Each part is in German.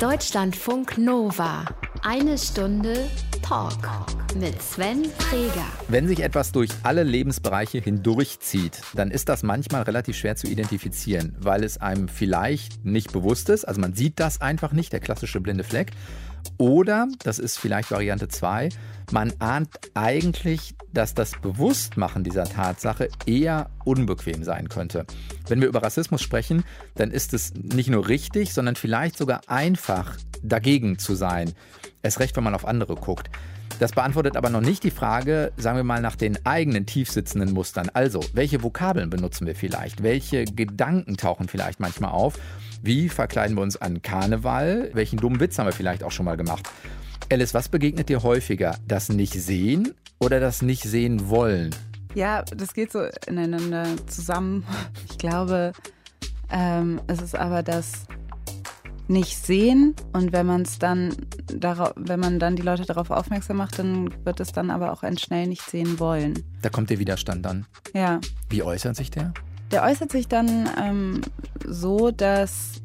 Deutschlandfunk Nova. Eine Stunde Talk mit Sven Freger. Wenn sich etwas durch alle Lebensbereiche hindurchzieht, dann ist das manchmal relativ schwer zu identifizieren, weil es einem vielleicht nicht bewusst ist. Also man sieht das einfach nicht, der klassische blinde Fleck. Oder, das ist vielleicht Variante 2, man ahnt eigentlich, dass das Bewusstmachen dieser Tatsache eher unbequem sein könnte. Wenn wir über Rassismus sprechen, dann ist es nicht nur richtig, sondern vielleicht sogar einfach, dagegen zu sein. Es recht, wenn man auf andere guckt. Das beantwortet aber noch nicht die Frage, sagen wir mal, nach den eigenen tiefsitzenden Mustern. Also, welche Vokabeln benutzen wir vielleicht? Welche Gedanken tauchen vielleicht manchmal auf? Wie verkleiden wir uns an Karneval? Welchen dummen Witz haben wir vielleicht auch schon mal gemacht? Alice, was begegnet dir häufiger? Das Nicht-Sehen oder das Nicht-Sehen wollen? Ja, das geht so ineinander zusammen. Ich glaube, ähm, es ist aber das nicht sehen und wenn man es dann darauf, wenn man dann die Leute darauf aufmerksam macht, dann wird es dann aber auch ein schnell nicht sehen wollen. Da kommt der Widerstand dann. Ja. Wie äußert sich der? Der äußert sich dann ähm, so, dass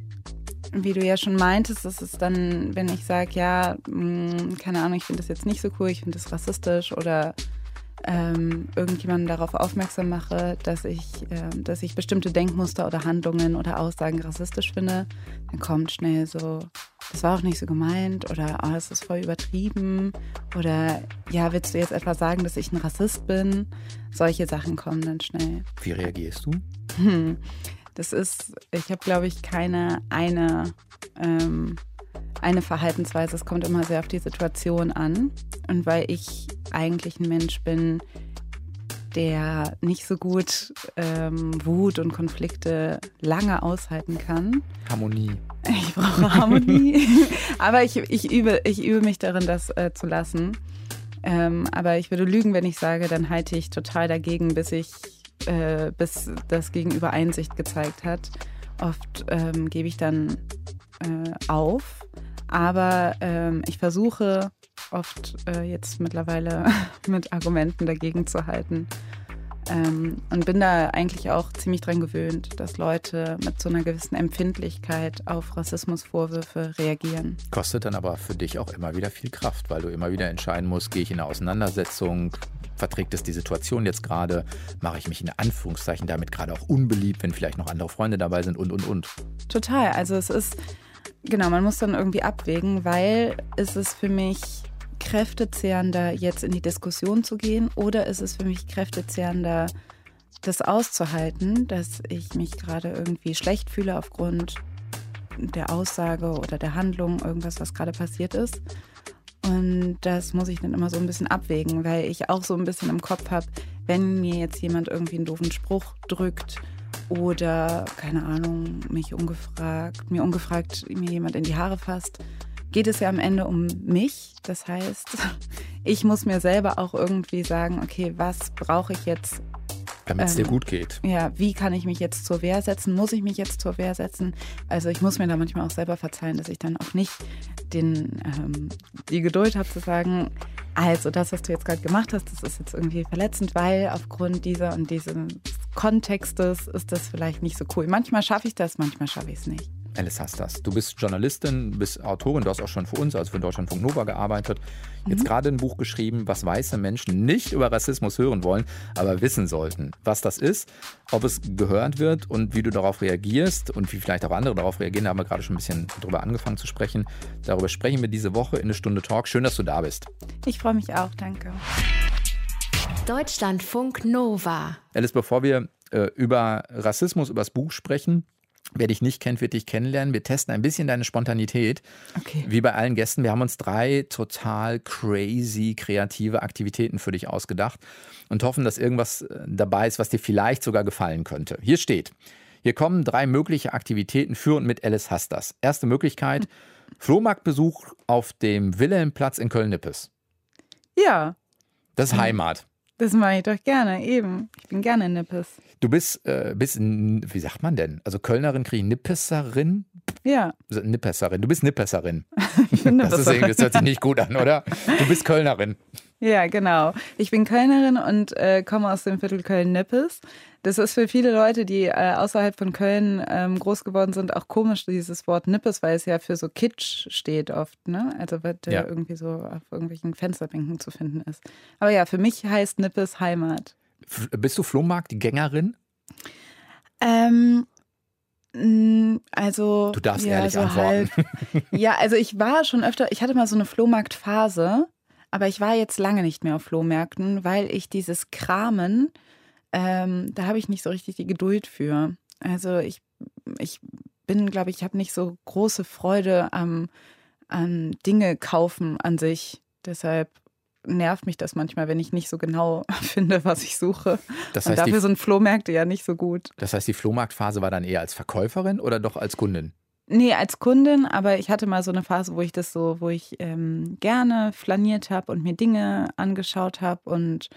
wie du ja schon meintest, das ist dann, wenn ich sage, ja, mh, mm, keine Ahnung, ich finde das jetzt nicht so cool, ich finde das rassistisch oder ähm, irgendjemanden darauf aufmerksam mache, dass ich, äh, dass ich bestimmte Denkmuster oder Handlungen oder Aussagen rassistisch finde, dann kommt schnell so, das war auch nicht so gemeint oder oh, das ist voll übertrieben oder ja, willst du jetzt etwa sagen, dass ich ein Rassist bin? Solche Sachen kommen dann schnell. Wie reagierst du? Hm. Das ist, ich habe glaube ich keine eine ähm, eine Verhaltensweise. Es kommt immer sehr auf die Situation an. Und weil ich eigentlich ein Mensch bin, der nicht so gut ähm, Wut und Konflikte lange aushalten kann. Harmonie. Ich brauche Harmonie. aber ich, ich, übe, ich übe mich darin, das äh, zu lassen. Ähm, aber ich würde lügen, wenn ich sage, dann halte ich total dagegen, bis ich, äh, bis das Gegenüber Einsicht gezeigt hat. Oft ähm, gebe ich dann äh, auf aber ähm, ich versuche oft äh, jetzt mittlerweile mit Argumenten dagegen zu halten. Ähm, und bin da eigentlich auch ziemlich dran gewöhnt, dass Leute mit so einer gewissen Empfindlichkeit auf Rassismusvorwürfe reagieren. Kostet dann aber für dich auch immer wieder viel Kraft, weil du immer wieder entscheiden musst, gehe ich in eine Auseinandersetzung, verträgt es die Situation jetzt gerade, mache ich mich in Anführungszeichen damit gerade auch unbeliebt, wenn vielleicht noch andere Freunde dabei sind und, und, und. Total, also es ist Genau, man muss dann irgendwie abwägen, weil ist es für mich kräftezehrender, jetzt in die Diskussion zu gehen oder ist es für mich kräftezehrender, das auszuhalten, dass ich mich gerade irgendwie schlecht fühle aufgrund der Aussage oder der Handlung, irgendwas, was gerade passiert ist. Und das muss ich dann immer so ein bisschen abwägen, weil ich auch so ein bisschen im Kopf habe, wenn mir jetzt jemand irgendwie einen doofen Spruch drückt oder, keine Ahnung, mich ungefragt, mir ungefragt mir jemand in die Haare fasst, geht es ja am Ende um mich. Das heißt, ich muss mir selber auch irgendwie sagen, okay, was brauche ich jetzt? Damit es ähm, dir gut geht. Ja, wie kann ich mich jetzt zur Wehr setzen? Muss ich mich jetzt zur Wehr setzen? Also ich muss mir da manchmal auch selber verzeihen, dass ich dann auch nicht den, ähm, die Geduld habe zu sagen, also das, was du jetzt gerade gemacht hast, das ist jetzt irgendwie verletzend, weil aufgrund dieser und dieses Kontextes ist das vielleicht nicht so cool. Manchmal schaffe ich das, manchmal schaffe ich es nicht. Alice Hastas, du bist Journalistin, bist Autorin, du hast auch schon für uns, also für Deutschlandfunk Nova gearbeitet. Jetzt mhm. gerade ein Buch geschrieben, was weiße Menschen nicht über Rassismus hören wollen, aber wissen sollten. Was das ist, ob es gehört wird und wie du darauf reagierst und wie vielleicht auch andere darauf reagieren. Da haben wir gerade schon ein bisschen drüber angefangen zu sprechen. Darüber sprechen wir diese Woche in eine Stunde Talk. Schön, dass du da bist. Ich freue mich auch, danke. Deutschlandfunk Nova. Alice, bevor wir äh, über Rassismus, über das Buch sprechen, Wer dich nicht kennt, wird dich kennenlernen. Wir testen ein bisschen deine Spontanität. Okay. Wie bei allen Gästen. Wir haben uns drei total crazy kreative Aktivitäten für dich ausgedacht und hoffen, dass irgendwas äh, dabei ist, was dir vielleicht sogar gefallen könnte. Hier steht: Hier kommen drei mögliche Aktivitäten für und mit Alice Hastas. Erste Möglichkeit: Flohmarktbesuch auf dem Wilhelmplatz in Köln-Nippes. Ja. Das ist Heimat. Das mache ich doch gerne, eben. Ich bin gerne Nippes. Du bist, äh, bist, wie sagt man denn? Also Kölnerin kriege ich Nippesserin? Ja. Nippesserin. Du bist Nippesserin. ich bin Das, ist das hört sich nicht gut an, oder? Du bist Kölnerin. Ja, genau. Ich bin Kölnerin und äh, komme aus dem Viertel Köln-Nippes. Das ist für viele Leute, die äh, außerhalb von Köln ähm, groß geworden sind, auch komisch, dieses Wort Nippes, weil es ja für so Kitsch steht oft, ne? Also der Ja. irgendwie so auf irgendwelchen Fensterbänken zu finden ist. Aber ja, für mich heißt Nippes Heimat. F bist du Flohmarktgängerin? Ähm, also. Du darfst ja, ehrlich so antworten. halb. Ja, also ich war schon öfter, ich hatte mal so eine Flohmarktphase, aber ich war jetzt lange nicht mehr auf Flohmärkten, weil ich dieses Kramen, ähm, da habe ich nicht so richtig die Geduld für. Also ich, ich bin, glaube ich, habe nicht so große Freude am, an Dinge kaufen an sich. Deshalb nervt mich das manchmal, wenn ich nicht so genau finde, was ich suche. Das Und heißt, dafür die, sind Flohmärkte ja nicht so gut. das heißt, die Flohmarktphase war dann eher als Verkäuferin oder doch als Kundin? Nee, als Kundin, aber ich hatte mal so eine Phase, wo ich das so, wo ich ähm, gerne flaniert habe und mir Dinge angeschaut habe und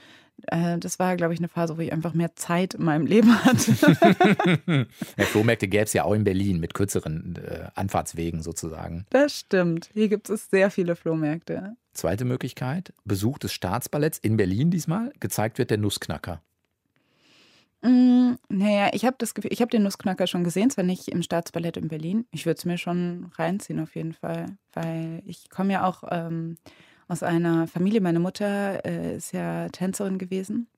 äh, das war, glaube ich, eine Phase, wo ich einfach mehr Zeit in meinem Leben hatte. Ja, Flohmärkte gäbe es ja auch in Berlin mit kürzeren äh, Anfahrtswegen sozusagen. das stimmt. Hier gibt es sehr viele Flohmärkte. Zweite Möglichkeit, Besuch des Staatsballetts in Berlin diesmal. Gezeigt wird der Nussknacker. Mm, naja, ich habe das Gefühl, ich habe den Nussknacker schon gesehen, zwar nicht im Staatsballett in Berlin. Ich würde es mir schon reinziehen auf jeden Fall, weil ich komme ja auch ähm, aus einer Familie. Meine Mutter äh, ist ja Tänzerin gewesen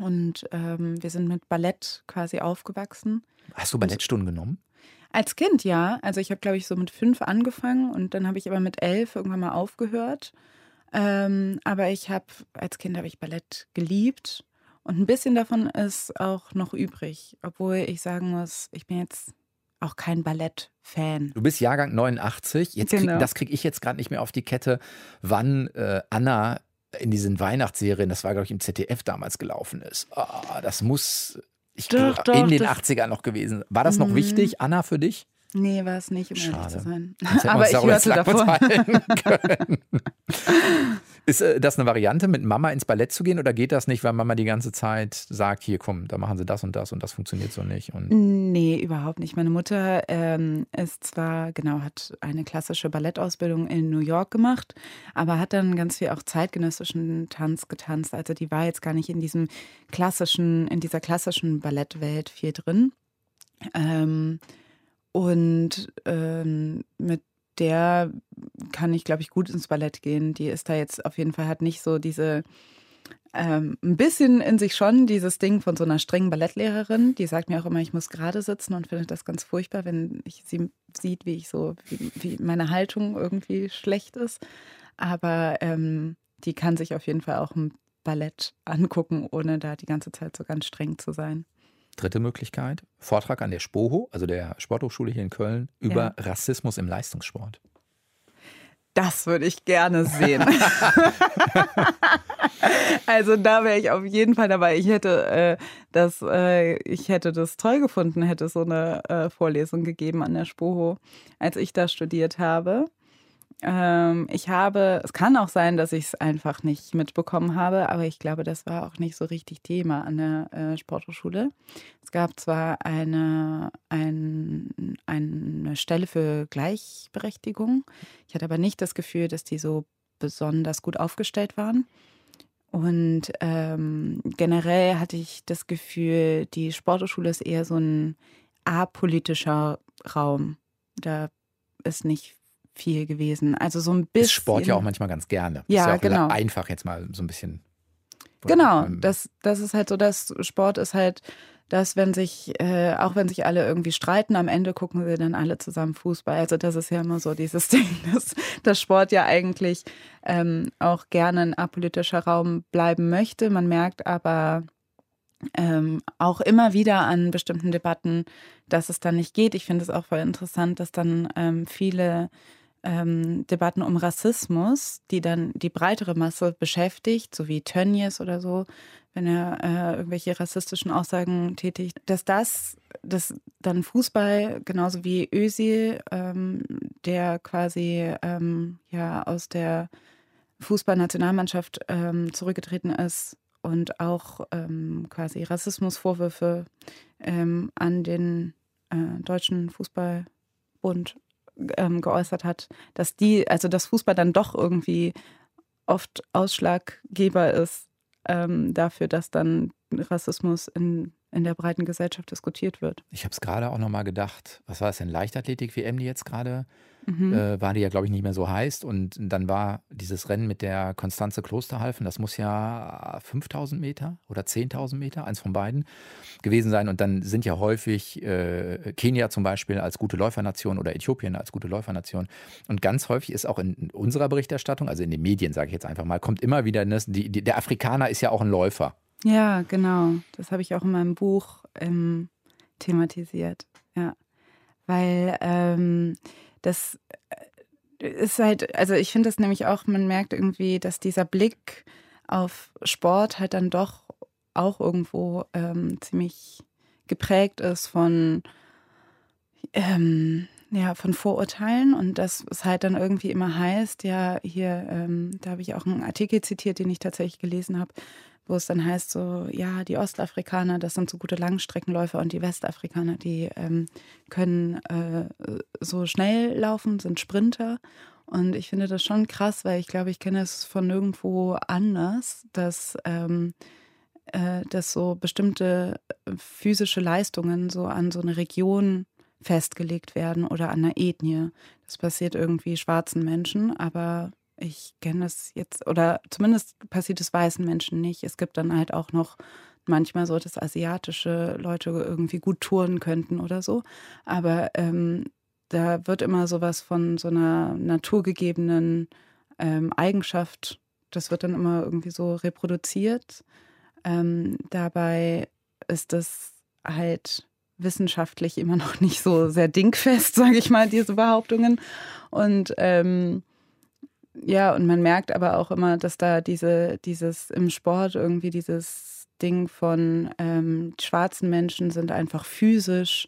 und ähm, wir sind mit Ballett quasi aufgewachsen. Hast du Ballettstunden genommen? Als Kind ja, also ich habe glaube ich so mit fünf angefangen und dann habe ich aber mit elf irgendwann mal aufgehört. Ähm, aber ich habe als Kind habe ich Ballett geliebt und ein bisschen davon ist auch noch übrig, obwohl ich sagen muss, ich bin jetzt auch kein Ballett-Fan. Du bist Jahrgang 89. Jetzt krieg, Genau. Das kriege ich jetzt gerade nicht mehr auf die Kette, wann äh, Anna in diesen Weihnachtsserien, das war, glaube ich, im ZDF damals gelaufen ist. Ah, das muss ich Doch, glaub, doch, in den das- 80ern noch gewesen. War das noch Mhm. wichtig, Anna, für dich? Nee, war es nicht, um ehrlich Schade. zu sein. Aber ich hörte davon. können. Ist äh, das eine Variante, mit Mama ins Ballett zu gehen oder geht das nicht, weil Mama die ganze Zeit sagt, hier komm, da machen sie das und das und das funktioniert so nicht? Und Nee, überhaupt nicht. Meine Mutter ähm, ist zwar, genau, hat eine klassische Ballettausbildung in New York gemacht, aber hat dann ganz viel auch zeitgenössischen Tanz getanzt. Also die war jetzt gar nicht in diesem klassischen, in dieser klassischen Ballettwelt viel drin. Ähm, und ähm, mit der kann ich, glaube ich, gut ins Ballett gehen. Die ist da jetzt auf jeden Fall, hat nicht so diese ähm, ein bisschen in sich schon dieses Ding von so einer strengen Ballettlehrerin, die sagt mir auch immer, ich muss gerade sitzen und findet das ganz furchtbar, wenn ich sie sieht, wie ich so, wie, wie meine Haltung irgendwie schlecht ist. Aber ähm, die kann sich auf jeden Fall auch ein Ballett angucken, ohne da die ganze Zeit so ganz streng zu sein. Dritte Möglichkeit, Vortrag an der SPOHO, also der Sporthochschule hier in Köln, über Rassismus im Leistungssport. Das würde ich gerne sehen. also da wäre ich auf jeden Fall dabei. Ich hätte äh, das, äh, ich hätte das toll gefunden, hätte es so eine äh, Vorlesung gegeben an der Spoho, als ich da studiert habe. Ähm, ich habe, es kann auch sein, dass ich es einfach nicht mitbekommen habe, aber ich glaube, das war auch nicht so richtig Thema an der äh, Sporthochschule. Es gab zwar eine, ein, eine Stelle für Gleichberechtigung, ich hatte aber nicht das Gefühl, dass die so besonders gut aufgestellt waren. Und ähm, generell hatte ich das Gefühl, die Sporthochschule ist eher so ein apolitischer Raum. Da ist nicht viel gewesen. Also so ein bisschen. Ist Sport ja auch manchmal ganz gerne. Ja, ist ja auch genau. einfach jetzt mal so ein bisschen. Genau, das, das ist halt so, dass Sport ist halt, dass wenn sich, äh, auch wenn sich alle irgendwie streiten, am Ende gucken sie dann alle zusammen Fußball. Also das ist ja immer so dieses Ding, dass, dass Sport ja eigentlich ähm, auch gerne ein apolitischer Raum bleiben möchte. Man merkt aber ähm, auch immer wieder an bestimmten Debatten, dass es dann nicht geht. Ich finde es auch voll interessant, dass dann ähm, viele ähm, Debatten um Rassismus, die dann die breitere Masse beschäftigt, so wie Tönnies oder so, wenn er äh, irgendwelche rassistischen Aussagen tätigt, dass das, dass dann Fußball genauso wie Özil, ähm, der quasi ähm, ja aus der Fußballnationalmannschaft ähm, zurückgetreten ist und auch ähm, quasi Rassismusvorwürfe ähm, an den äh, deutschen Fußballbund ähm, geäußert hat, dass die, also dass Fußball dann doch irgendwie oft Ausschlaggeber ist ähm, dafür, dass dann Rassismus in, in der breiten Gesellschaft diskutiert wird. Ich habe es gerade auch nochmal gedacht, was war es denn, Leichtathletik-WM, die jetzt gerade mhm. äh, war, die ja, glaube ich, nicht mehr so heißt. Und dann war dieses Rennen mit der Konstanze Klosterhalfen, das muss ja 5000 Meter oder 10.000 Meter, eins von beiden, gewesen sein. Und dann sind ja häufig äh, Kenia zum Beispiel als gute Läufernation oder Äthiopien als gute Läufernation. Und ganz häufig ist auch in unserer Berichterstattung, also in den Medien, sage ich jetzt einfach mal, kommt immer wieder, das, die, die, der Afrikaner ist ja auch ein Läufer. Ja, genau. Das habe ich auch in meinem Buch ähm, thematisiert. Ja. Weil ähm, das äh, ist halt, also ich finde das nämlich auch, man merkt irgendwie, dass dieser Blick auf Sport halt dann doch auch irgendwo ähm, ziemlich geprägt ist von, ähm, ja, von Vorurteilen und dass es halt dann irgendwie immer heißt, ja, hier, ähm, da habe ich auch einen Artikel zitiert, den ich tatsächlich gelesen habe, wo es dann heißt so, ja, die Ostafrikaner, das sind so gute Langstreckenläufer und die Westafrikaner, die ähm, können äh, so schnell laufen, sind Sprinter. Und ich finde das schon krass, weil ich glaube, ich kenne es von nirgendwo anders, dass, ähm, äh, dass so bestimmte physische Leistungen so an so eine Region festgelegt werden oder an einer Ethnie. Das passiert irgendwie schwarzen Menschen, aber ich kenne das jetzt, oder zumindest passiert es weißen Menschen nicht. Es gibt dann halt auch noch manchmal so, dass asiatische Leute irgendwie gut touren könnten oder so. Aber ähm, da wird immer sowas von so einer naturgegebenen ähm, Eigenschaft, das wird dann immer irgendwie so reproduziert. Ähm, dabei ist das halt wissenschaftlich immer noch nicht so sehr dingfest, sage ich mal, diese Behauptungen. Und ähm, ja, und man merkt aber auch immer, dass da diese, dieses im Sport irgendwie dieses Ding von ähm, schwarzen Menschen sind einfach physisch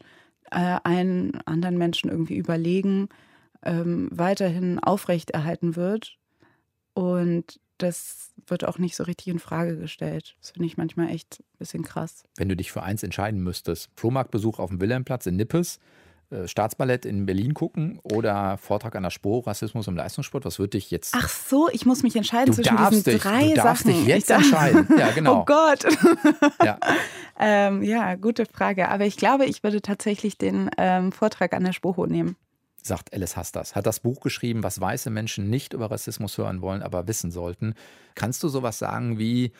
äh, einen anderen Menschen irgendwie überlegen, ähm, weiterhin aufrechterhalten wird. Und das wird auch nicht so richtig in Frage gestellt. Das finde ich manchmal echt ein bisschen krass. Wenn du dich für eins entscheiden müsstest, Flohmarktbesuch auf dem Wilhelmplatz in Nippes Staatsballett in Berlin gucken oder Vortrag an der Spur, Rassismus im Leistungssport? Was würde dich jetzt. Ach so, ich muss mich entscheiden du zwischen diesen dich, drei du darfst Sachen. dich jetzt entscheiden. Ja, genau. Oh Gott. ja. ähm, ja, gute Frage. Aber ich glaube, ich würde tatsächlich den ähm, Vortrag an der Spoho nehmen. Sagt Alice Hastas. Hat das Buch geschrieben, was weiße Menschen nicht über Rassismus hören wollen, aber wissen sollten. Kannst du sowas sagen wie,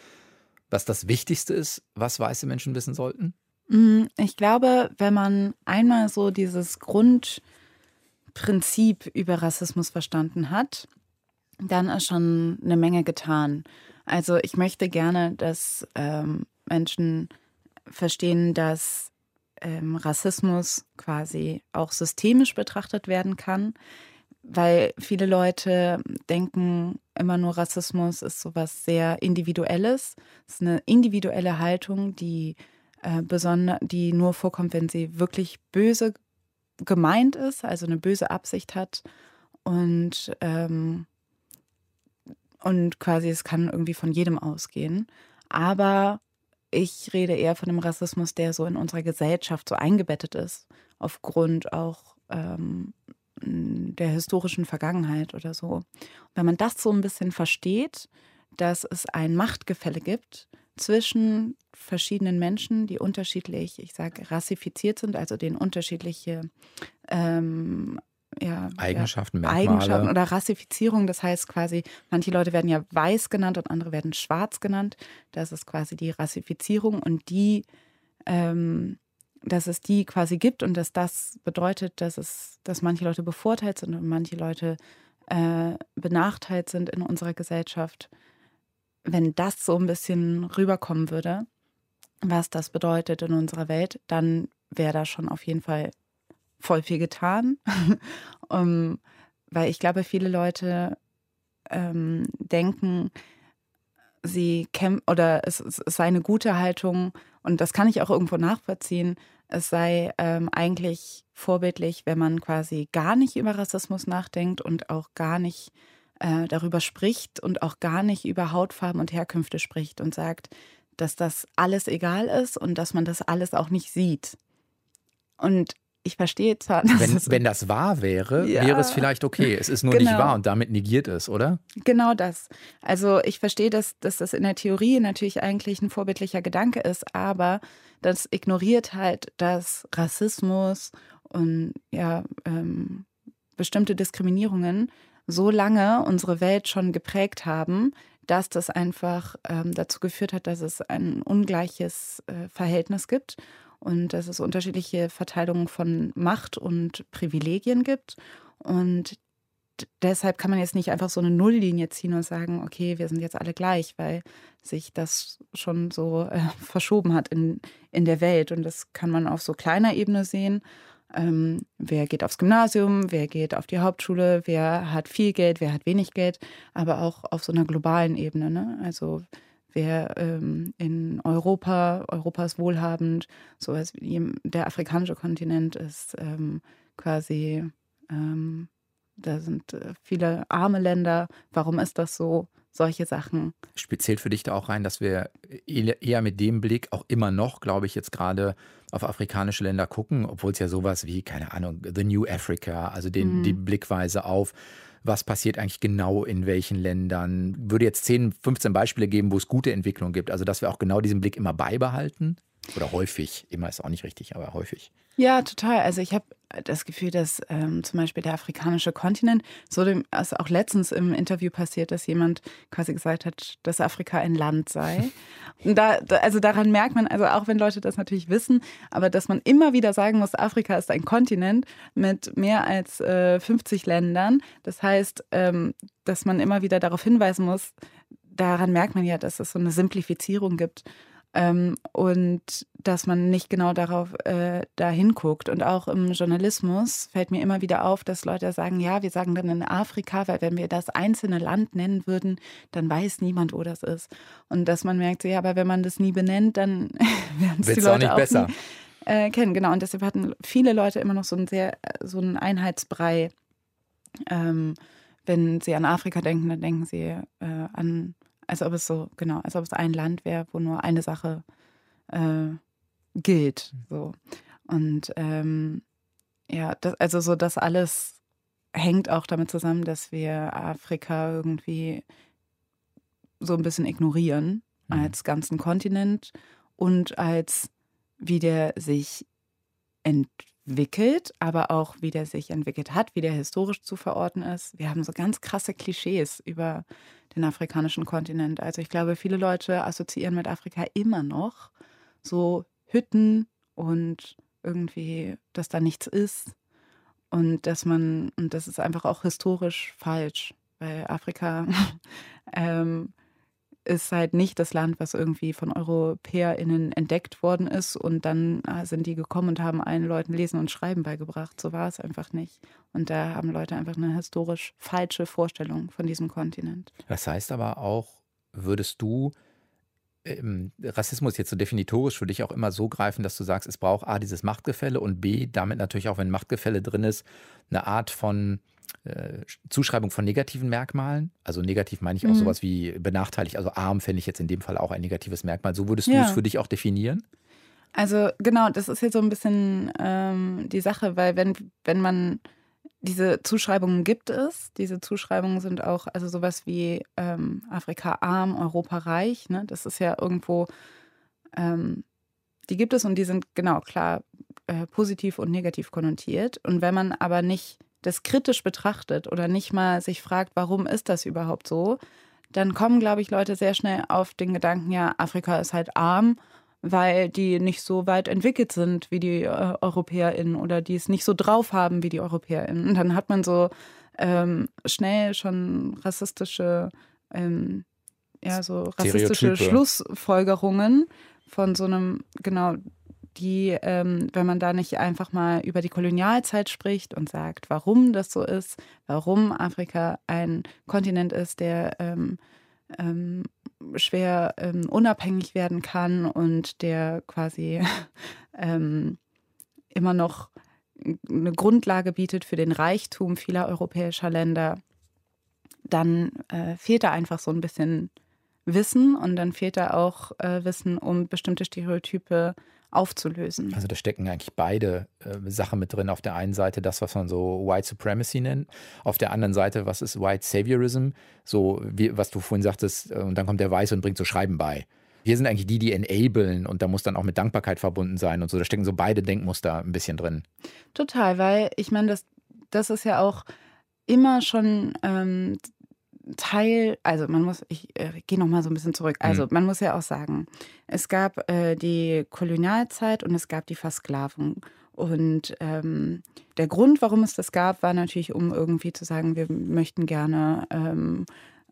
was das Wichtigste ist, was weiße Menschen wissen sollten? Mm, ich glaube, wenn man einmal so dieses Grundprinzip über Rassismus verstanden hat, dann ist schon eine Menge getan. Also ich möchte gerne, dass ähm, Menschen verstehen, dass ähm, Rassismus quasi auch systemisch betrachtet werden kann, weil viele Leute denken immer nur, Rassismus ist sowas sehr Individuelles. Es ist eine individuelle Haltung, die äh, besonder, die nur vorkommt, wenn sie wirklich böse gemeint ist, also eine böse Absicht hat und ähm, und quasi es kann irgendwie von jedem ausgehen. Aber ich rede eher von dem Rassismus, der so in unserer Gesellschaft so eingebettet ist, aufgrund auch ähm, der historischen Vergangenheit oder so. Und wenn man das so ein bisschen versteht, dass es ein Machtgefälle gibt zwischen verschiedenen Menschen, die unterschiedlich, ich sage, rassifiziert sind, also denen unterschiedliche ähm, ja, Eigenschaften, ja, Eigenschaften oder Rassifizierung. Das heißt quasi, manche Leute werden ja weiß genannt und andere werden schwarz genannt. Das ist quasi die Rassifizierung und die, ähm, dass es die quasi gibt und dass das bedeutet, dass es, dass manche Leute bevorteilt sind und manche Leute äh, benachteiligt sind in unserer Gesellschaft. Wenn das so ein bisschen rüberkommen würde, was das bedeutet in unserer Welt, dann wäre da schon auf jeden Fall voll viel getan. um, weil ich glaube, viele Leute ähm, denken, sie kämpfen oder es, es, sei eine gute Haltung und das kann ich auch irgendwo nachvollziehen. Es sei ähm, eigentlich vorbildlich, wenn man quasi gar nicht über Rassismus nachdenkt und auch gar nicht äh, darüber spricht und auch gar nicht über Hautfarben und Herkünfte spricht und sagt, dass das alles egal ist und dass man das alles auch nicht sieht. Und ich verstehe zwar. Wenn, wenn das wahr wäre, ja, wäre es vielleicht okay. Es ist nur genau. nicht wahr und damit negiert es, oder? Genau das. Also ich verstehe, dass, dass das in der Theorie natürlich eigentlich ein vorbildlicher Gedanke ist, aber das ignoriert halt, dass Rassismus und ja, ähm, bestimmte Diskriminierungen so lange unsere Welt schon geprägt haben, dass das einfach ähm, dazu geführt hat, dass es ein ungleiches äh, Verhältnis gibt und dass es unterschiedliche Verteilungen von Macht und Privilegien gibt. Und deshalb kann man jetzt nicht einfach so eine Nulllinie ziehen und sagen, okay, wir sind jetzt alle gleich, weil sich das schon so äh, verschoben hat in, in der Welt. Und das kann man auf so kleiner Ebene sehen. Ähm, wer geht aufs Gymnasium, wer geht auf die Hauptschule, wer hat viel Geld, wer hat wenig Geld, aber auch auf so einer globalen Ebene. Ne? Also wer ähm, in Europa, Europa ist wohlhabend, so als der afrikanische Kontinent ist ähm, quasi, ähm, da sind äh, viele arme Länder. Warum ist das so? Solche Sachen. Speziell für dich da auch rein, dass wir eher mit dem Blick auch immer noch, glaube ich, jetzt gerade auf afrikanische Länder gucken, obwohl es ja sowas wie, keine Ahnung, The New Africa, also den, mhm. die Blickweise auf was passiert eigentlich genau in welchen Ländern. Würde jetzt 10, 15 Beispiele geben, wo es gute Entwicklung gibt. Also, dass wir auch genau diesen Blick immer beibehalten. Oder häufig, immer ist auch nicht richtig, aber häufig. Ja, total. Also ich habe das Gefühl, dass ähm, zum Beispiel der afrikanische Kontinent, so dem, also auch letztens im Interview passiert, dass jemand quasi gesagt hat, dass Afrika ein Land sei. Und da, also daran merkt man, also auch wenn Leute das natürlich wissen, aber dass man immer wieder sagen muss, Afrika ist ein Kontinent mit mehr als äh, 50 Ländern. Das heißt, ähm, dass man immer wieder darauf hinweisen muss, daran merkt man ja, dass es so eine Simplifizierung gibt. Ähm, und dass man nicht genau darauf äh, da hinguckt. Und auch im Journalismus fällt mir immer wieder auf, dass Leute sagen, ja, wir sagen dann in Afrika, weil wenn wir das einzelne Land nennen würden, dann weiß niemand, wo das ist. Und dass man merkt, ja, aber wenn man das nie benennt, dann werden es die Leute auch nicht auch besser. Nie, äh, kennen. Genau, und deshalb hatten viele Leute immer noch so einen sehr, so einen Einheitsbrei. Ähm, wenn sie an Afrika denken, dann denken sie äh, an als ob es so, genau, als ob es ein Land wäre, wo nur eine Sache äh, gilt. So. Und ähm, ja, das, also so das alles hängt auch damit zusammen, dass wir Afrika irgendwie so ein bisschen ignorieren mhm. als ganzen Kontinent und als wie der sich entwickelt, aber auch wie der sich entwickelt hat, wie der historisch zu verorten ist. Wir haben so ganz krasse Klischees über den afrikanischen Kontinent. Also ich glaube, viele Leute assoziieren mit Afrika immer noch so Hütten und irgendwie, dass da nichts ist und dass man, und das ist einfach auch historisch falsch, weil Afrika ähm, ist halt nicht das Land, was irgendwie von EuropäerInnen entdeckt worden ist und dann ah, sind die gekommen und haben allen Leuten Lesen und Schreiben beigebracht. So war es einfach nicht. Und da haben Leute einfach eine historisch falsche Vorstellung von diesem Kontinent. Das heißt aber auch, würdest du ähm, Rassismus jetzt so definitorisch für dich auch immer so greifen, dass du sagst, es braucht A, dieses Machtgefälle und B, damit natürlich auch, wenn Machtgefälle drin ist, eine Art von äh, Zuschreibung von negativen Merkmalen. Also negativ meine ich auch mhm. sowas wie benachteiligt. Also arm fände ich jetzt in dem Fall auch ein negatives Merkmal. So würdest ja. du es für dich auch definieren? Also genau, das ist jetzt so ein bisschen ähm, die Sache, weil wenn, wenn man diese Zuschreibungen gibt es, diese Zuschreibungen sind auch, also sowas wie ähm, Afrika arm, Europa reich, ne? das ist ja irgendwo, ähm, die gibt es und die sind genau klar äh, positiv und negativ konnotiert. Und wenn man aber nicht das kritisch betrachtet oder nicht mal sich fragt, warum ist das überhaupt so, dann kommen, glaube ich, Leute sehr schnell auf den Gedanken, ja, Afrika ist halt arm, weil die nicht so weit entwickelt sind wie die äh, EuropäerInnen oder die es nicht so drauf haben wie die EuropäerInnen. Und dann hat man so ähm, schnell schon rassistische, ähm, ja, so rassistische Schlussfolgerungen von so einem, genau, die, ähm, wenn man da nicht einfach mal über die Kolonialzeit spricht und sagt, warum das so ist, warum Afrika ein Kontinent ist, der ähm, ähm, schwer ähm, unabhängig werden kann und der quasi ähm, immer noch eine Grundlage bietet für den Reichtum vieler europäischer Länder, dann äh, fehlt da einfach so ein bisschen Wissen und dann fehlt da auch äh, Wissen um bestimmte Stereotype aufzulösen. Also da stecken eigentlich beide äh, Sachen mit drin. Auf der einen Seite das, was man so White Supremacy nennt. Auf der anderen Seite, was ist White Saviorism? So, wie, was du vorhin sagtest, äh, und dann kommt der Weiße und bringt so Schreiben bei. Wir sind eigentlich die, die enablen und da muss dann auch mit Dankbarkeit verbunden sein und so. Da stecken so beide Denkmuster ein bisschen drin. Total, weil ich meine, das, das ist ja auch immer schon ähm, Teil, also man muss, ich äh, gehe nochmal so ein bisschen zurück. Also mhm. man muss ja auch sagen, es gab äh, die Kolonialzeit und es gab die Versklavung. Und ähm, der Grund, warum es das gab, war natürlich, um irgendwie zu sagen, wir möchten gerne ähm,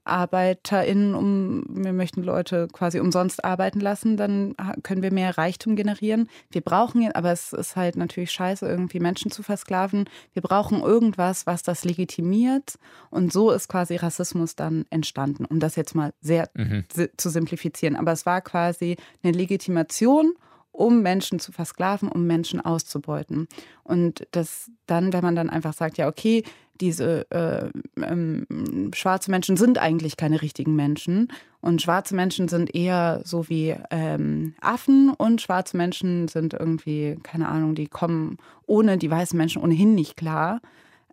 ArbeiterInnen, um, wir möchten Leute quasi umsonst arbeiten lassen, dann können wir mehr Reichtum generieren. Wir brauchen, aber es ist halt natürlich scheiße, irgendwie Menschen zu versklaven. Wir brauchen irgendwas, was das legitimiert. Und so ist quasi Rassismus dann entstanden, um das jetzt mal sehr mhm. zu simplifizieren. Aber es war quasi eine Legitimation um Menschen zu versklaven, um Menschen auszubeuten. Und das dann, wenn man dann einfach sagt, ja, okay, diese äh, ähm, schwarze Menschen sind eigentlich keine richtigen Menschen und schwarze Menschen sind eher so wie ähm, Affen und schwarze Menschen sind irgendwie, keine Ahnung, die kommen ohne die weißen Menschen ohnehin nicht klar.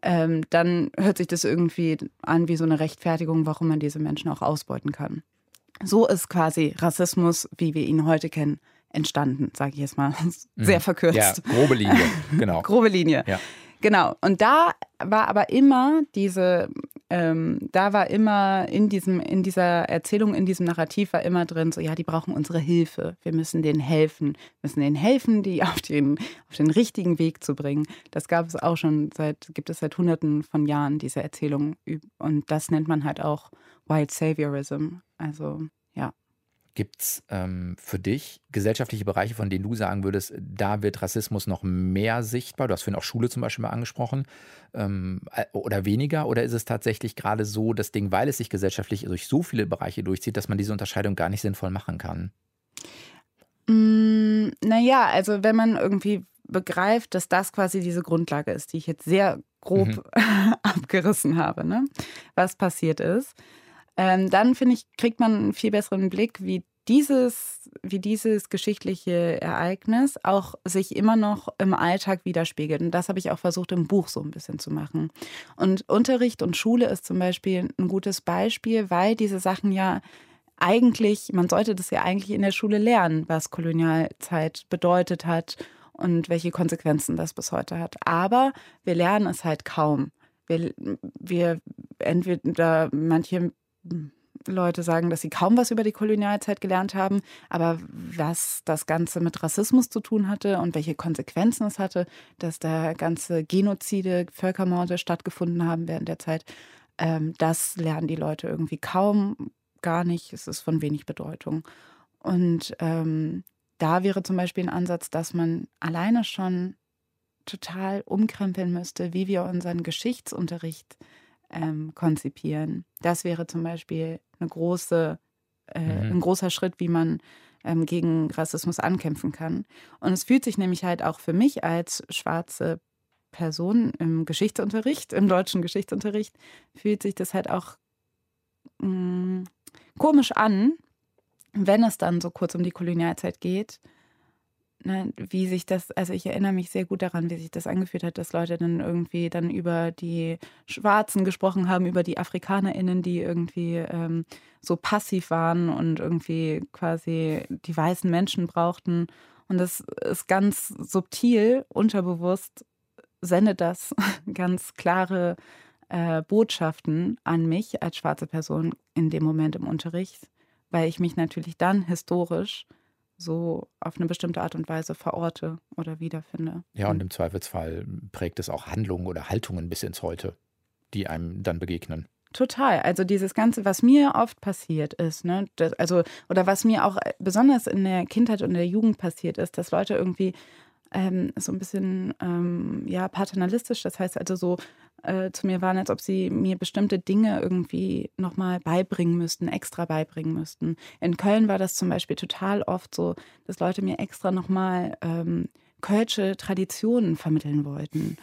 Ähm, dann hört sich das irgendwie an wie so eine Rechtfertigung, warum man diese Menschen auch ausbeuten kann. So ist quasi Rassismus, wie wir ihn heute kennen, entstanden, sage ich jetzt mal sehr mhm. verkürzt. Ja, grobe Linie, genau. grobe Linie. Ja. Genau. Und da war aber immer diese, ähm, da war immer in diesem, in dieser Erzählung, in diesem Narrativ war immer drin, so ja, die brauchen unsere Hilfe. Wir müssen denen helfen, müssen denen helfen, die auf den, auf den richtigen Weg zu bringen. Das gab es auch schon seit, gibt es seit hunderten von Jahren, diese Erzählung. Und das nennt man halt auch White Saviorism. Also Gibt es ähm, für dich gesellschaftliche Bereiche, von denen du sagen würdest, da wird Rassismus noch mehr sichtbar? Du hast vorhin auch Schule zum Beispiel mal angesprochen. Ähm, äh, oder weniger? Oder ist es tatsächlich gerade so das Ding, weil es sich gesellschaftlich durch so viele Bereiche durchzieht, dass man diese Unterscheidung gar nicht sinnvoll machen kann? Mm, naja, also wenn man irgendwie begreift, dass das quasi diese Grundlage ist, die ich jetzt sehr grob mhm. abgerissen habe, ne? was passiert ist ähm, dann finde ich, kriegt man einen viel besseren Blick, wie dieses, wie dieses geschichtliche Ereignis auch sich immer noch im Alltag widerspiegelt. Und das habe ich auch versucht im Buch so ein bisschen zu machen. Und Unterricht und Schule ist zum Beispiel ein gutes Beispiel, weil diese Sachen ja eigentlich, man sollte das ja eigentlich in der Schule lernen, was Kolonialzeit bedeutet hat und welche Konsequenzen das bis heute hat. Aber wir lernen es halt kaum. Wir, wir entweder manche Leute sagen, dass sie kaum was über die Kolonialzeit gelernt haben, aber was das Ganze mit Rassismus zu tun hatte und welche Konsequenzen es hatte, dass da ganze Genozide, Völkermorde stattgefunden haben während der Zeit, ähm, das lernen die Leute irgendwie kaum, gar nicht. Es ist von wenig Bedeutung. Und ähm, da wäre zum Beispiel ein Ansatz, dass man alleine schon total umkrempeln müsste, wie wir unseren Geschichtsunterricht äh, ähm, konzipieren. Das wäre zum Beispiel eine große, äh, mhm. ein großer Schritt, wie man ähm, gegen Rassismus ankämpfen kann. Und es fühlt sich nämlich halt auch für mich als schwarze Person im Geschichtsunterricht, im deutschen Geschichtsunterricht, fühlt sich das halt auch mh, mm, komisch an, wenn es dann so kurz um die Kolonialzeit geht ne, wie sich das, also ich erinnere mich sehr gut daran, wie sich das angefühlt hat, dass Leute dann irgendwie dann über die Schwarzen gesprochen haben, über die AfrikanerInnen, die irgendwie ähm, so passiv waren und irgendwie quasi die weißen Menschen brauchten. Und das ist ganz subtil, unterbewusst sendet das ganz klare äh, Botschaften an mich als schwarze Person in dem Moment im Unterricht, weil ich mich natürlich dann historisch so auf eine bestimmte Art und Weise verorte oder wiederfinde. Ja, und im Zweifelsfall prägt es auch Handlungen oder Haltungen bis ins Heute, die einem dann begegnen. Total. Also dieses Ganze, was mir oft passiert ist, ne, das, also, oder was mir auch besonders in der Kindheit und der Jugend passiert ist, dass Leute irgendwie ähm, so ein bisschen ähm, ja, paternalistisch, das heißt also so äh, zu mir waren, als ob sie mir bestimmte Dinge irgendwie nochmal beibringen müssten, extra beibringen müssten. In Köln war das zum Beispiel total oft so, dass Leute mir extra nochmal ähm, kölsche Traditionen vermitteln wollten.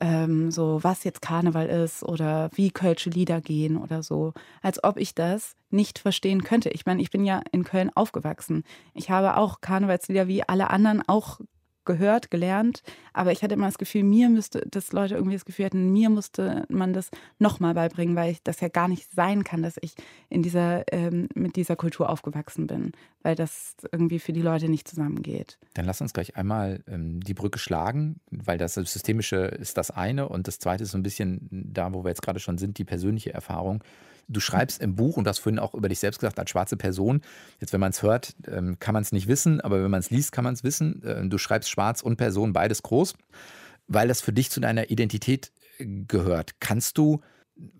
ähm, so was jetzt Karneval ist oder wie kölsche Lieder gehen oder so, als ob ich das nicht verstehen könnte. Ich meine, ich bin ja in Köln aufgewachsen. Ich habe auch Karnevalslieder wie alle anderen auch gehört, gelernt, aber ich hatte immer das Gefühl, mir müsste, dass Leute irgendwie das Gefühl hatten, mir musste man das nochmal beibringen, weil ich das ja gar nicht sein kann, dass ich in dieser, ähm, mit dieser Kultur aufgewachsen bin, weil das irgendwie für die Leute nicht zusammengeht. Dann lass uns gleich einmal ähm, die Brücke schlagen, weil das Systemische ist das eine und das zweite ist so ein bisschen da, wo wir jetzt gerade schon sind, die persönliche Erfahrung. Du schreibst im Buch, und du hast vorhin auch über dich selbst gesagt, als schwarze Person, jetzt wenn man es hört, ähm, kann man es nicht wissen, aber wenn man es liest, kann man es wissen. Äh, du schreibst schwarz und Person, beides groß, weil das für dich zu deiner Identität äh, gehört. Kannst du,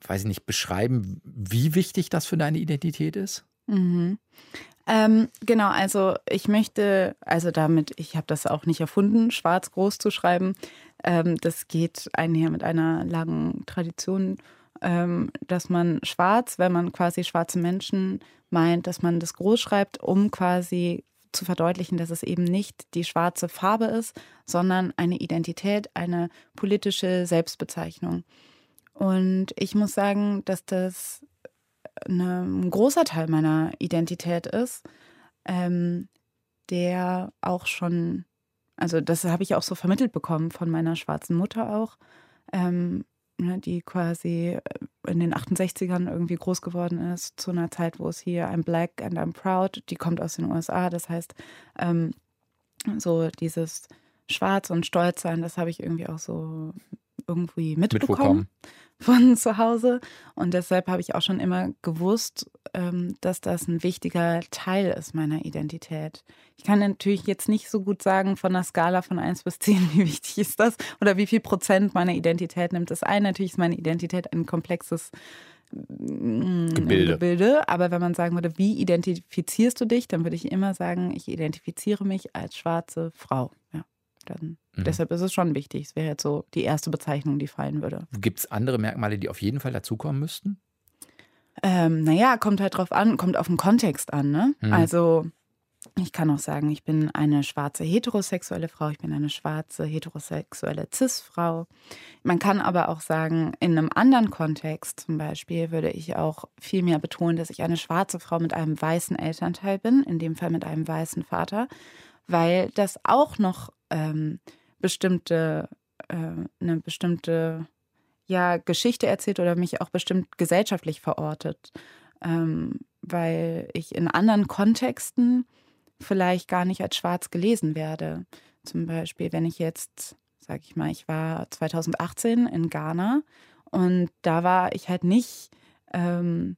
weiß ich nicht, beschreiben, wie wichtig das für deine Identität ist? Mhm. Ähm, genau, also ich möchte, also damit, ich habe das auch nicht erfunden, schwarz groß zu schreiben. Ähm, das geht einher mit einer langen Tradition ähm, dass man schwarz, wenn man quasi schwarze Menschen meint, dass man das groß schreibt, um quasi zu verdeutlichen, dass es eben nicht die schwarze Farbe ist, sondern eine Identität, eine politische Selbstbezeichnung. Und ich muss sagen, dass das eine, ein großer Teil meiner Identität ist, ähm, der auch schon, also das habe ich auch so vermittelt bekommen von meiner schwarzen Mutter auch, ähm, ne, die quasi äh, in den 68ern irgendwie groß geworden ist, zu einer Zeit, wo es hier I'm Black and I'm Proud, die kommt aus den USA. Das heißt, ähm, so dieses Schwarz und Stolz sein, das habe ich irgendwie auch so irgendwie mitbekommen, mitbekommen. von zu Hause. Und deshalb habe ich auch schon immer gewusst, ähm, dass das ein wichtiger Teil ist meiner Identität. Ich kann natürlich jetzt nicht so gut sagen von einer Skala von 1 bis 10, wie wichtig ist das oder wie viel Prozent meiner Identität nimmt das ein. Natürlich ist meine Identität ein komplexes mm, Gebilde. Gebilde. Aber wenn man sagen würde, wie identifizierst du dich, dann würde ich immer sagen, ich identifiziere mich als schwarze Frau. Ja, dann Mhm. Deshalb ist es schon wichtig. Es wäre jetzt so die erste Bezeichnung, die fallen würde. Gibt es andere Merkmale, die auf jeden Fall dazukommen müssten? Ähm, naja, kommt halt drauf an, kommt auf den Kontext an. Ne? Mhm. Also ich kann auch sagen, ich bin eine schwarze heterosexuelle Frau, ich bin eine schwarze heterosexuelle Cis-Frau. Man kann aber auch sagen, in einem anderen Kontext zum Beispiel würde ich auch viel mehr betonen, dass ich eine schwarze Frau mit einem weißen Elternteil bin, in dem Fall mit einem weißen Vater, weil das auch noch ähm, bestimmte, äh, eine bestimmte ja, Geschichte erzählt oder mich auch bestimmt gesellschaftlich verortet. Ähm, weil ich in anderen Kontexten vielleicht gar nicht als schwarz gelesen werde. Zum Beispiel, wenn ich jetzt, sag ich mal, ich war 2018 in Ghana und da war ich halt nicht ähm,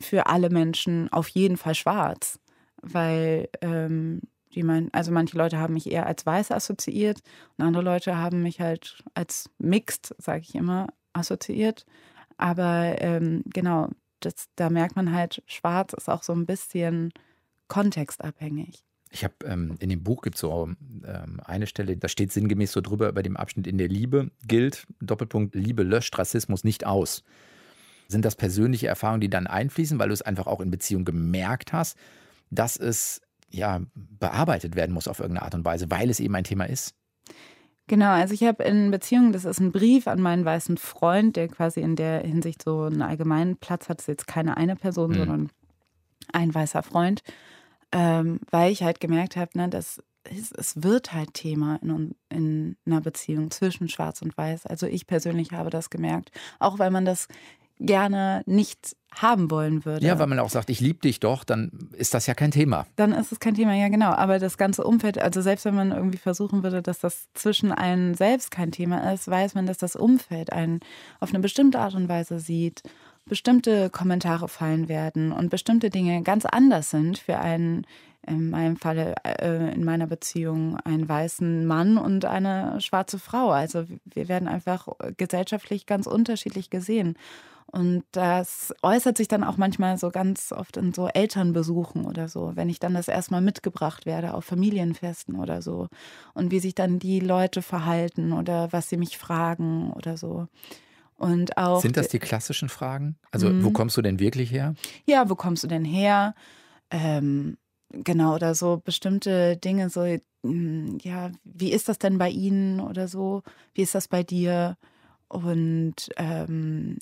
für alle Menschen auf jeden Fall schwarz, weil ähm, die mein, also manche Leute haben mich eher als weiß assoziiert und andere Leute haben mich halt als mixed, sage ich immer, assoziiert. Aber ähm, genau, das, da merkt man halt, schwarz ist auch so ein bisschen kontextabhängig. Ich habe ähm, in dem Buch gibt es so ähm, eine Stelle, da steht sinngemäß so drüber über dem Abschnitt in der Liebe gilt, Doppelpunkt, Liebe löscht Rassismus nicht aus. Sind das persönliche Erfahrungen, die dann einfließen, weil du es einfach auch in Beziehung gemerkt hast, dass es ja, bearbeitet werden muss auf irgendeine Art und Weise, weil es eben ein Thema ist. Genau, also ich habe in Beziehungen, das ist ein Brief an meinen weißen Freund, der quasi in der Hinsicht so einen allgemeinen Platz hat. Das ist jetzt keine eine Person, mhm. sondern ein weißer Freund, ähm, weil ich halt gemerkt habe, ne, dass es, es, wird halt Thema in, in einer Beziehung zwischen Schwarz und Weiß. Also ich persönlich habe das gemerkt, auch weil man das gerne nicht haben wollen würde. Ja, weil man auch sagt, ich liebe dich doch, dann ist das ja kein Thema. Dann ist es kein Thema, ja genau. Aber das ganze Umfeld, also selbst wenn man irgendwie versuchen würde, dass das zwischen einen selbst kein Thema ist, weiß man, dass das Umfeld einen auf eine bestimmte Art und Weise sieht, bestimmte Kommentare fallen werden und bestimmte Dinge ganz anders sind für einen, in meinem Falle, äh, in meiner Beziehung, einen weißen Mann und eine schwarze Frau. Also wir werden einfach gesellschaftlich ganz unterschiedlich gesehen. Und das äußert sich dann auch manchmal so ganz oft in so Elternbesuchen oder so, wenn ich dann das erstmal mitgebracht werde auf Familienfesten oder so. Und wie sich dann die Leute verhalten oder was sie mich fragen oder so. Und auch. Sind das die klassischen Fragen? Also, wo mhm. kommst du denn wirklich her? Ja, wo kommst du denn her? Ähm, genau, oder so bestimmte Dinge, so, hm, ja, wie ist das denn bei Ihnen oder so? Wie ist das bei dir? und ähm,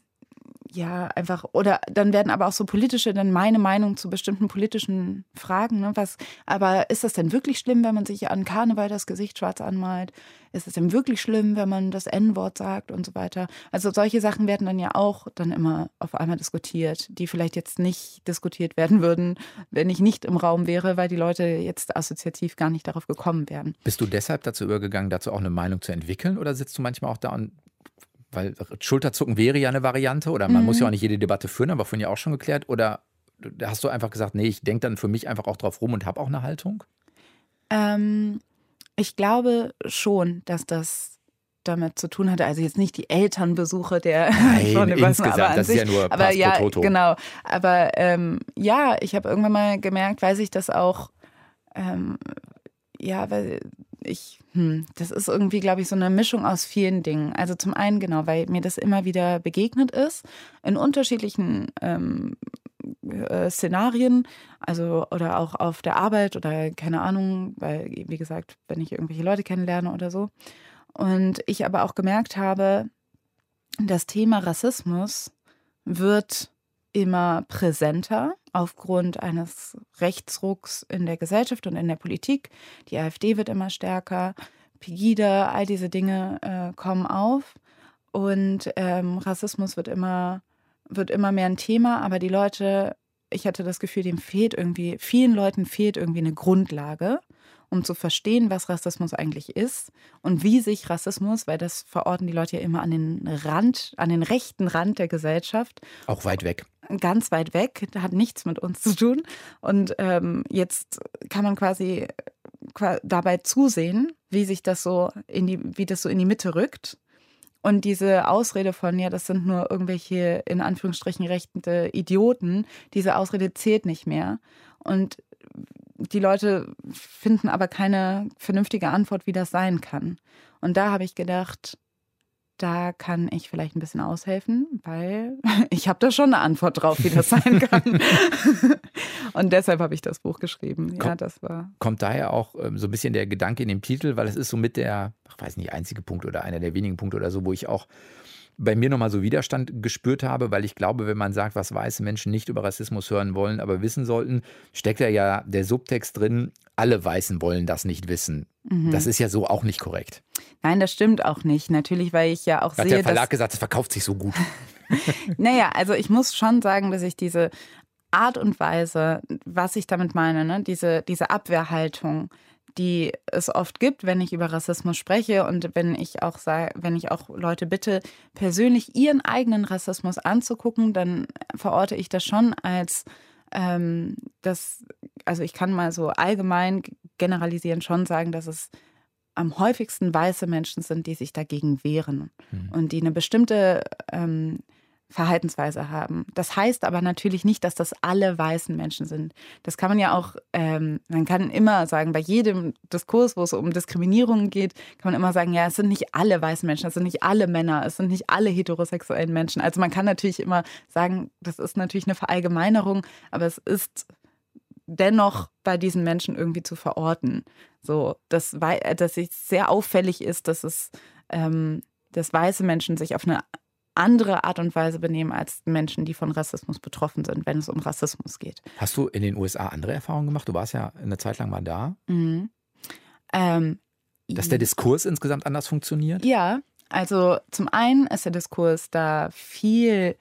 ja, einfach, oder dann werden aber auch so politische, dann meine Meinung zu bestimmten politischen Fragen. Ne? Was, aber ist das denn wirklich schlimm, wenn man sich an Karneval das Gesicht schwarz anmalt? Ist es denn wirklich schlimm, wenn man das N-Wort sagt und so weiter? Also solche Sachen werden dann ja auch dann immer auf einmal diskutiert, die vielleicht jetzt nicht diskutiert werden würden, wenn ich nicht im Raum wäre, weil die Leute jetzt assoziativ gar nicht darauf gekommen wären. Bist du deshalb dazu übergegangen, dazu auch eine Meinung zu entwickeln oder sitzt du manchmal auch da und weil Schulterzucken wäre ja eine Variante oder man mhm. muss ja auch nicht jede Debatte führen, aber vorhin ja auch schon geklärt. Oder hast du einfach gesagt, nee, ich denke dann für mich einfach auch drauf rum und habe auch eine Haltung? Ähm, ich glaube schon, dass das damit zu tun hatte. Also jetzt nicht die Elternbesuche der Nein, von insgesamt, aber das sich, ist ja nur aber ja, Toto. genau. Aber ähm, ja, ich habe irgendwann mal gemerkt, weil sich das auch ähm, ja, weil ich, hm, das ist irgendwie, glaube ich, so eine Mischung aus vielen Dingen. Also zum einen, genau, weil mir das immer wieder begegnet ist, in unterschiedlichen ähm, äh, Szenarien, also oder auch auf der Arbeit oder keine Ahnung, weil, wie gesagt, wenn ich irgendwelche Leute kennenlerne oder so. Und ich aber auch gemerkt habe, das Thema Rassismus wird immer präsenter aufgrund eines Rechtsrucks in der Gesellschaft und in der Politik. Die AfD wird immer stärker, Pegida, all diese Dinge äh, kommen auf und ähm, Rassismus wird immer, wird immer mehr ein Thema, aber die Leute, ich hatte das Gefühl, dem fehlt irgendwie, vielen Leuten fehlt irgendwie eine Grundlage um zu verstehen, was Rassismus eigentlich ist und wie sich Rassismus, weil das verorten die Leute ja immer an den Rand, an den rechten Rand der Gesellschaft. Auch weit weg. Ganz weit weg, hat nichts mit uns zu tun. Und ähm, jetzt kann man quasi dabei zusehen, wie sich das so in die, wie das so in die Mitte rückt. Und diese Ausrede von, ja, das sind nur irgendwelche in Anführungsstrichen rechte Idioten, diese Ausrede zählt nicht mehr. Und die Leute finden aber keine vernünftige Antwort, wie das sein kann. Und da habe ich gedacht, da kann ich vielleicht ein bisschen aushelfen, weil ich habe da schon eine Antwort drauf, wie das sein kann. und deshalb habe ich das Buch geschrieben. Ja, das war. Kommt daher auch ähm, so ein bisschen der Gedanke in dem Titel, weil es ist so mit der, ich weiß nicht, einzige Punkt oder einer der wenigen Punkte oder so, wo ich auch bei mir nochmal so Widerstand gespürt habe, weil ich glaube, wenn man sagt, was weiße Menschen nicht über Rassismus hören wollen, aber wissen sollten, steckt da ja der Subtext drin, alle Weißen wollen das nicht wissen. Mhm. Das ist ja so auch nicht korrekt. Nein, das stimmt auch nicht. Natürlich, weil ich ja auch Hat sehe. Hat der Verlag gesagt, es verkauft sich so gut. naja, also ich muss schon sagen, dass ich diese Art und Weise, was ich damit meine, ne, diese, diese Abwehrhaltung, die es oft gibt, wenn ich über Rassismus spreche und wenn ich auch sage, wenn ich auch Leute bitte, persönlich ihren eigenen Rassismus anzugucken, dann verorte ich das schon als ähm, das, also ich kann mal so allgemein generalisieren schon sagen, dass es am häufigsten weiße Menschen sind, die sich dagegen wehren mhm. und die eine bestimmte ähm, Verhaltensweise haben. Das heißt aber natürlich nicht, dass das alle weißen Menschen sind. Das kann man ja auch, ähm, man kann immer sagen, bei jedem Diskurs, wo es um Diskriminierung geht, kann man immer sagen, ja, es sind nicht alle weißen Menschen, es sind nicht alle Männer, es sind nicht alle heterosexuellen Menschen. Also man kann natürlich immer sagen, das ist natürlich eine Verallgemeinerung, aber es ist dennoch bei diesen Menschen irgendwie zu verorten. So, dass, dass es sehr auffällig ist, dass es ähm, dass weiße Menschen sich auf eine andere Art und Weise benehmen als Menschen, die von Rassismus betroffen sind, wenn es um Rassismus geht. Hast du in den USA andere Erfahrungen gemacht? Du warst ja eine Zeit lang mal da. Mhm. Ähm, Dass der Diskurs insgesamt anders funktioniert? Ja, also zum einen ist der Diskurs da viel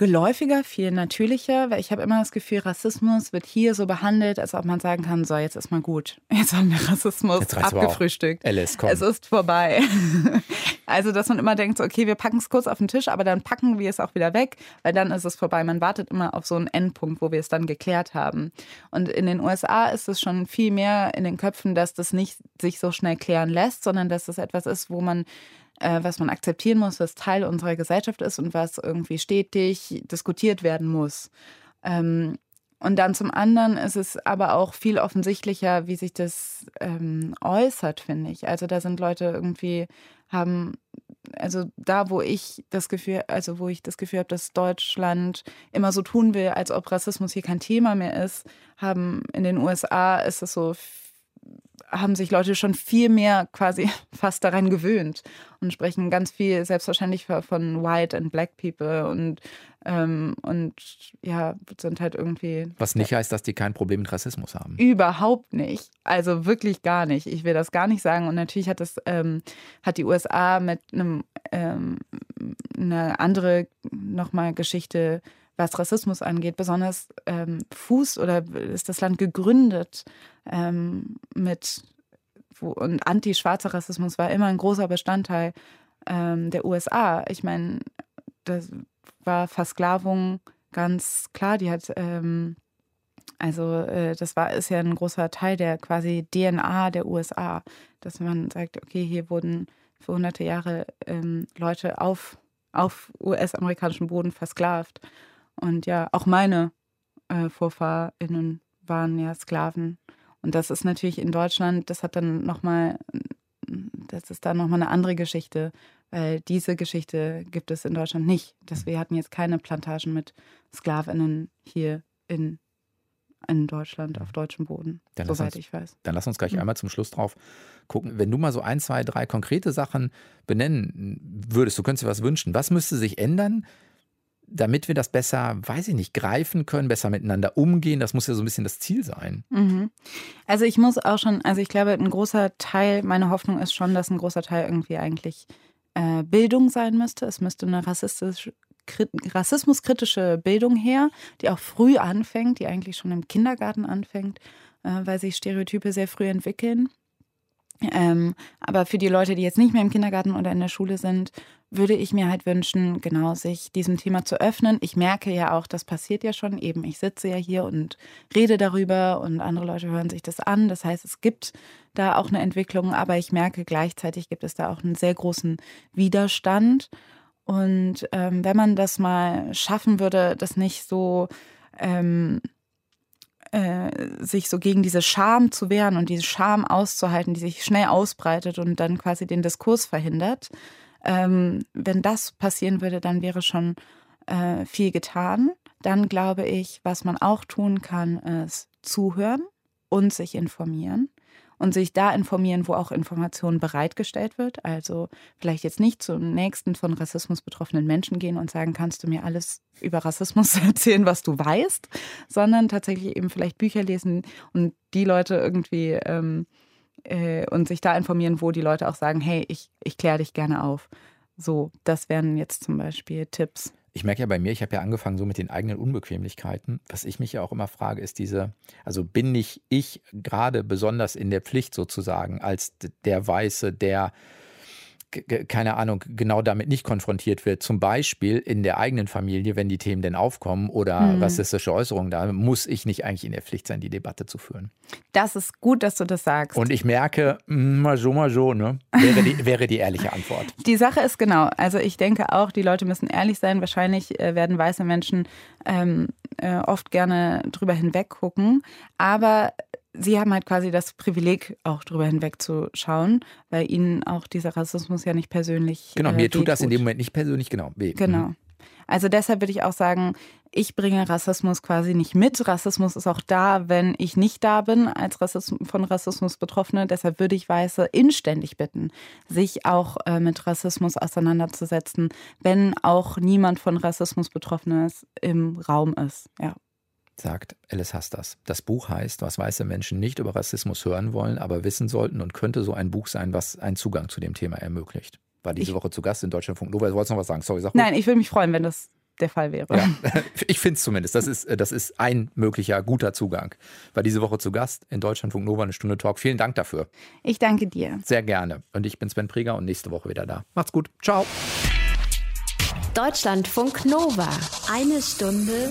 geläufiger, viel natürlicher, weil ich habe immer das Gefühl, Rassismus wird hier so behandelt, als ob man sagen kann, so, jetzt ist mal gut. Jetzt haben wir Rassismus abgefrühstückt. Alice, komm. Es ist vorbei. also, dass man immer denkt, so, okay, wir packen es kurz auf den Tisch, aber dann packen wir es auch wieder weg, weil dann ist es vorbei. Man wartet immer auf so einen Endpunkt, wo wir es dann geklärt haben. Und in den USA ist es schon viel mehr in den Köpfen, dass das nicht sich so schnell klären lässt, sondern dass es etwas ist, wo man äh, was man akzeptieren muss, was Teil unserer Gesellschaft ist und was irgendwie stetig diskutiert werden muss. Ähm, und dann zum anderen ist es aber auch viel offensichtlicher, wie sich das ähm, äußert, finde ich. Also da sind Leute irgendwie, haben, also da, wo ich das Gefühl, also wo ich das Gefühl habe, dass Deutschland immer so tun will, als ob Rassismus hier kein Thema mehr ist, haben in den USA ist es so haben sich Leute schon viel mehr quasi fast daran gewöhnt und sprechen ganz viel selbstverständlich von White and Black People und, ähm, und ja, sind halt irgendwie. Was nicht heißt, dass die kein Problem mit Rassismus haben. Überhaupt nicht. Also wirklich gar nicht. Ich will das gar nicht sagen. Und natürlich hat das, ähm, hat die USA mit einem ähm, eine andere nochmal Geschichte was Rassismus angeht, besonders ähm, Fuß oder ist das Land gegründet ähm, mit wo, und anti-schwarzer Rassismus war immer ein großer Bestandteil ähm, der USA. Ich meine, das war Versklavung ganz klar. Die hat ähm, also äh, das war ist ja ein großer Teil der quasi DNA der USA, dass man sagt, okay, hier wurden für hunderte Jahre ähm, Leute auf auf US-amerikanischem Boden versklavt. Und ja, auch meine äh, VorfahrInnen waren ja Sklaven. Und das ist natürlich in Deutschland, das hat dann nochmal, das ist dann nochmal eine andere Geschichte, weil diese Geschichte gibt es in Deutschland nicht. Dass wir hatten jetzt keine Plantagen mit SklavInnen hier in, in Deutschland, auf deutschem Boden, Dann soweit uns, ich weiß. Dann lass uns gleich mhm. einmal zum Schluss drauf gucken. Wenn du mal so ein, zwei, drei konkrete Sachen benennen würdest, du könntest dir was wünschen, was müsste sich ändern, damit wir das besser, weiß ich nicht, greifen können, besser miteinander umgehen. Das muss ja so ein bisschen das Ziel sein. Mhm. Also ich muss auch schon, also ich glaube, ein großer Teil, meine Hoffnung ist schon, dass ein großer Teil irgendwie eigentlich äh, Bildung sein müsste. Es müsste eine rassistisch, rassismuskritische Bildung her, die auch früh anfängt, die eigentlich schon im Kindergarten anfängt, äh, weil sich Stereotype sehr früh entwickeln. Ähm, aber für die Leute, die jetzt nicht mehr im Kindergarten oder in der Schule sind, würde ich mir halt wünschen, genau sich diesem Thema zu öffnen. Ich merke ja auch, das passiert ja schon eben. Ich sitze ja hier und rede darüber und andere Leute hören sich das an. Das heißt, es gibt da auch eine Entwicklung, aber ich merke gleichzeitig gibt es da auch einen sehr großen Widerstand. Und ähm, wenn man das mal schaffen würde, das nicht so ähm, äh, sich so gegen diese Scham zu wehren und diese Scham auszuhalten, die sich schnell ausbreitet und dann quasi den Diskurs verhindert, ähm, wenn das passieren würde, dann wäre schon äh, viel getan. Dann glaube ich, was man auch tun kann, ist zuhören und sich informieren und sich da informieren, wo auch Information bereitgestellt wird. Also vielleicht jetzt nicht zum nächsten von Rassismus betroffenen Menschen gehen und sagen, kannst du mir alles über Rassismus erzählen, was du weißt, sondern tatsächlich eben vielleicht Bücher lesen und die Leute irgendwie ähm, äh, und sich da informieren, wo die Leute auch sagen, hey, ich, ich kläre dich gerne auf. So, das wären jetzt zum Beispiel Tipps. Ich merke ja bei mir, ich habe ja angefangen so mit den eigenen Unbequemlichkeiten. Was ich mich ja auch immer frage, ist diese, also bin nicht ich gerade besonders in der Pflicht sozusagen als der Weiße, der keine Ahnung, genau damit nicht konfrontiert wird. Zum Beispiel in der eigenen Familie, wenn die Themen denn aufkommen oder mhm. rassistische Äußerungen da, muss ich nicht eigentlich in der Pflicht sein, die Debatte zu führen. Das ist gut, dass du das sagst. Und ich merke, mm, mal so, mal so, ne? Wäre die, wäre die ehrliche Antwort. Die Sache ist genau, also ich denke auch, die Leute müssen ehrlich sein. Wahrscheinlich äh, werden weiße Menschen ähm, äh, oft gerne drüber hinweg gucken. Aber Sie haben halt quasi das Privileg, auch drüber hinwegzuschauen, weil ihnen auch dieser Rassismus ja nicht persönlich. Genau, mir äh, tut das in dem Moment nicht persönlich genau weh. Genau. Mhm. Also deshalb würde ich auch sagen, ich bringe Rassismus quasi nicht mit. Rassismus ist auch da, wenn ich nicht da bin als Rassismus, von Rassismus Betroffene. Deshalb würde ich Weiße inständig bitten, sich auch äh, mit Rassismus auseinanderzusetzen, wenn auch niemand von Rassismus Betroffenes im Raum ist. Ja sagt Alice Hastas. Das Buch heißt, was weiße Menschen nicht über Rassismus hören wollen, aber wissen sollten und könnte so ein Buch sein, was einen Zugang zu dem Thema ermöglicht. War diese ich, Woche zu Gast in Deutschlandfunk Nova. Du wolltest noch was sagen? Sorry, sag Nein, ich würde mich freuen, wenn das der Fall wäre. Ja, ich finde es zumindest. Das ist, das ist ein möglicher guter Zugang. War diese Woche zu Gast in Deutschlandfunk Nova eine Stunde Talk. Vielen Dank dafür. Ich danke dir. Sehr gerne. Und ich bin Sven Preger und nächste Woche wieder da. Macht's gut. Ciao. Deutschlandfunk Nova. Eine Stunde